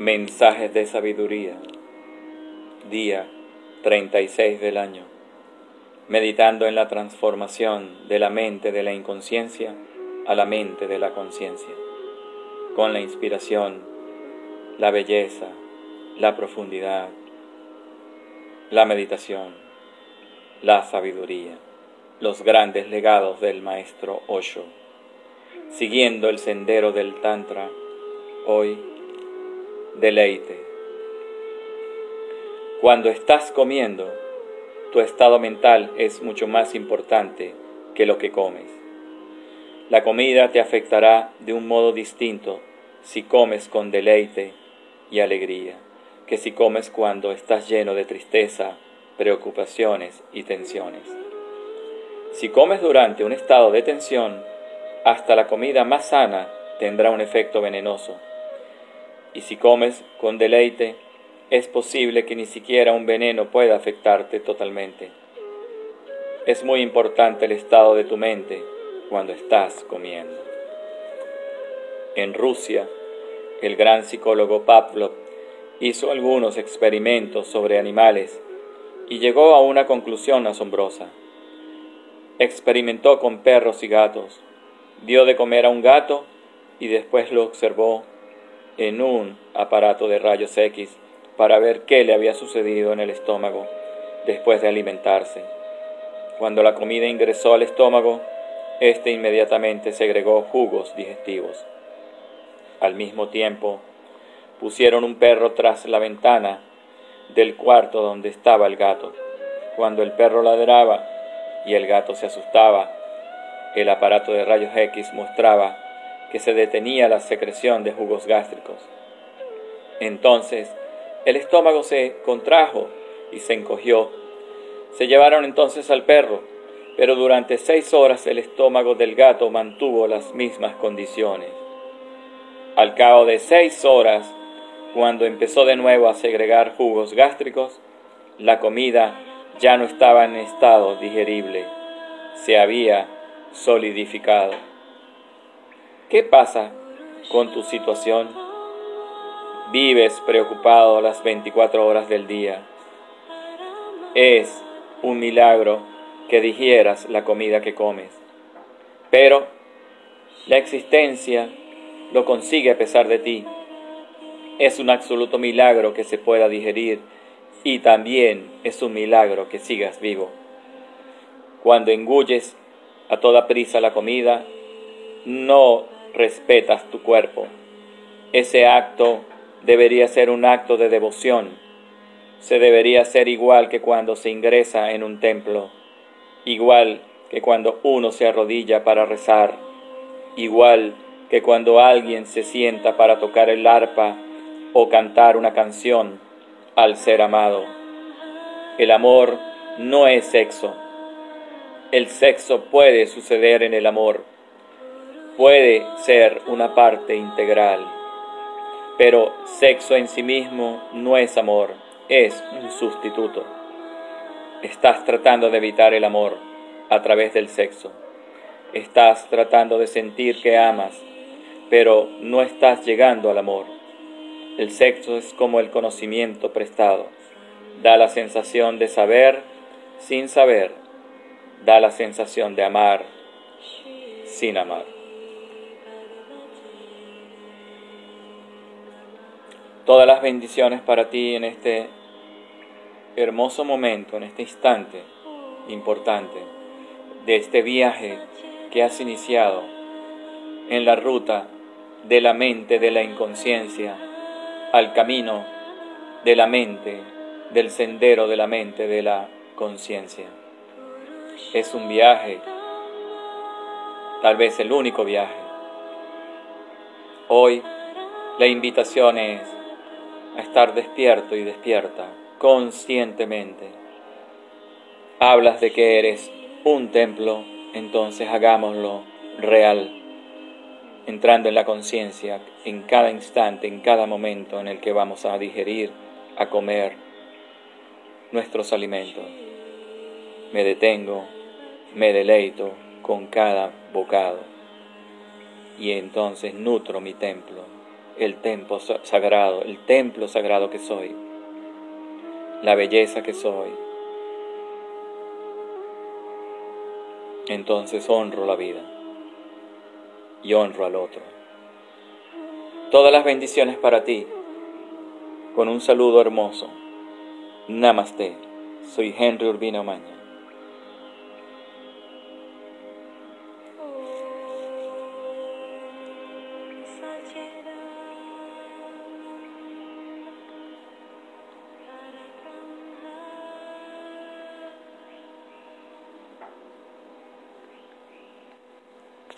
Mensajes de sabiduría. Día 36 del año. Meditando en la transformación de la mente de la inconsciencia a la mente de la conciencia. Con la inspiración, la belleza, la profundidad, la meditación, la sabiduría, los grandes legados del maestro Osho. Siguiendo el sendero del Tantra, hoy deleite. Cuando estás comiendo, tu estado mental es mucho más importante que lo que comes. La comida te afectará de un modo distinto si comes con deleite y alegría que si comes cuando estás lleno de tristeza, preocupaciones y tensiones. Si comes durante un estado de tensión, hasta la comida más sana tendrá un efecto venenoso y si comes con deleite, es posible que ni siquiera un veneno pueda afectarte totalmente. Es muy importante el estado de tu mente cuando estás comiendo. En Rusia, el gran psicólogo Pavlov hizo algunos experimentos sobre animales y llegó a una conclusión asombrosa. Experimentó con perros y gatos, dio de comer a un gato y después lo observó en un aparato de rayos X para ver qué le había sucedido en el estómago después de alimentarse. Cuando la comida ingresó al estómago, éste inmediatamente segregó jugos digestivos. Al mismo tiempo, pusieron un perro tras la ventana del cuarto donde estaba el gato. Cuando el perro ladraba y el gato se asustaba, el aparato de rayos X mostraba que se detenía la secreción de jugos gástricos. Entonces el estómago se contrajo y se encogió. Se llevaron entonces al perro, pero durante seis horas el estómago del gato mantuvo las mismas condiciones. Al cabo de seis horas, cuando empezó de nuevo a segregar jugos gástricos, la comida ya no estaba en estado digerible, se había solidificado. ¿Qué pasa con tu situación? Vives preocupado las 24 horas del día. Es un milagro que digieras la comida que comes. Pero la existencia lo consigue a pesar de ti. Es un absoluto milagro que se pueda digerir y también es un milagro que sigas vivo. Cuando engulles a toda prisa la comida, no respetas tu cuerpo. Ese acto debería ser un acto de devoción. Se debería hacer igual que cuando se ingresa en un templo, igual que cuando uno se arrodilla para rezar, igual que cuando alguien se sienta para tocar el arpa o cantar una canción al ser amado. El amor no es sexo. El sexo puede suceder en el amor puede ser una parte integral, pero sexo en sí mismo no es amor, es un sustituto. Estás tratando de evitar el amor a través del sexo. Estás tratando de sentir que amas, pero no estás llegando al amor. El sexo es como el conocimiento prestado. Da la sensación de saber sin saber. Da la sensación de amar sin amar. Todas las bendiciones para ti en este hermoso momento, en este instante importante de este viaje que has iniciado en la ruta de la mente, de la inconsciencia, al camino de la mente, del sendero de la mente, de la conciencia. Es un viaje, tal vez el único viaje. Hoy la invitación es estar despierto y despierta conscientemente. Hablas de que eres un templo, entonces hagámoslo real, entrando en la conciencia en cada instante, en cada momento en el que vamos a digerir, a comer nuestros alimentos. Me detengo, me deleito con cada bocado y entonces nutro mi templo el templo sagrado, el templo sagrado que soy, la belleza que soy. Entonces honro la vida y honro al otro. Todas las bendiciones para ti, con un saludo hermoso. Namaste. Soy Henry Urbino Maña.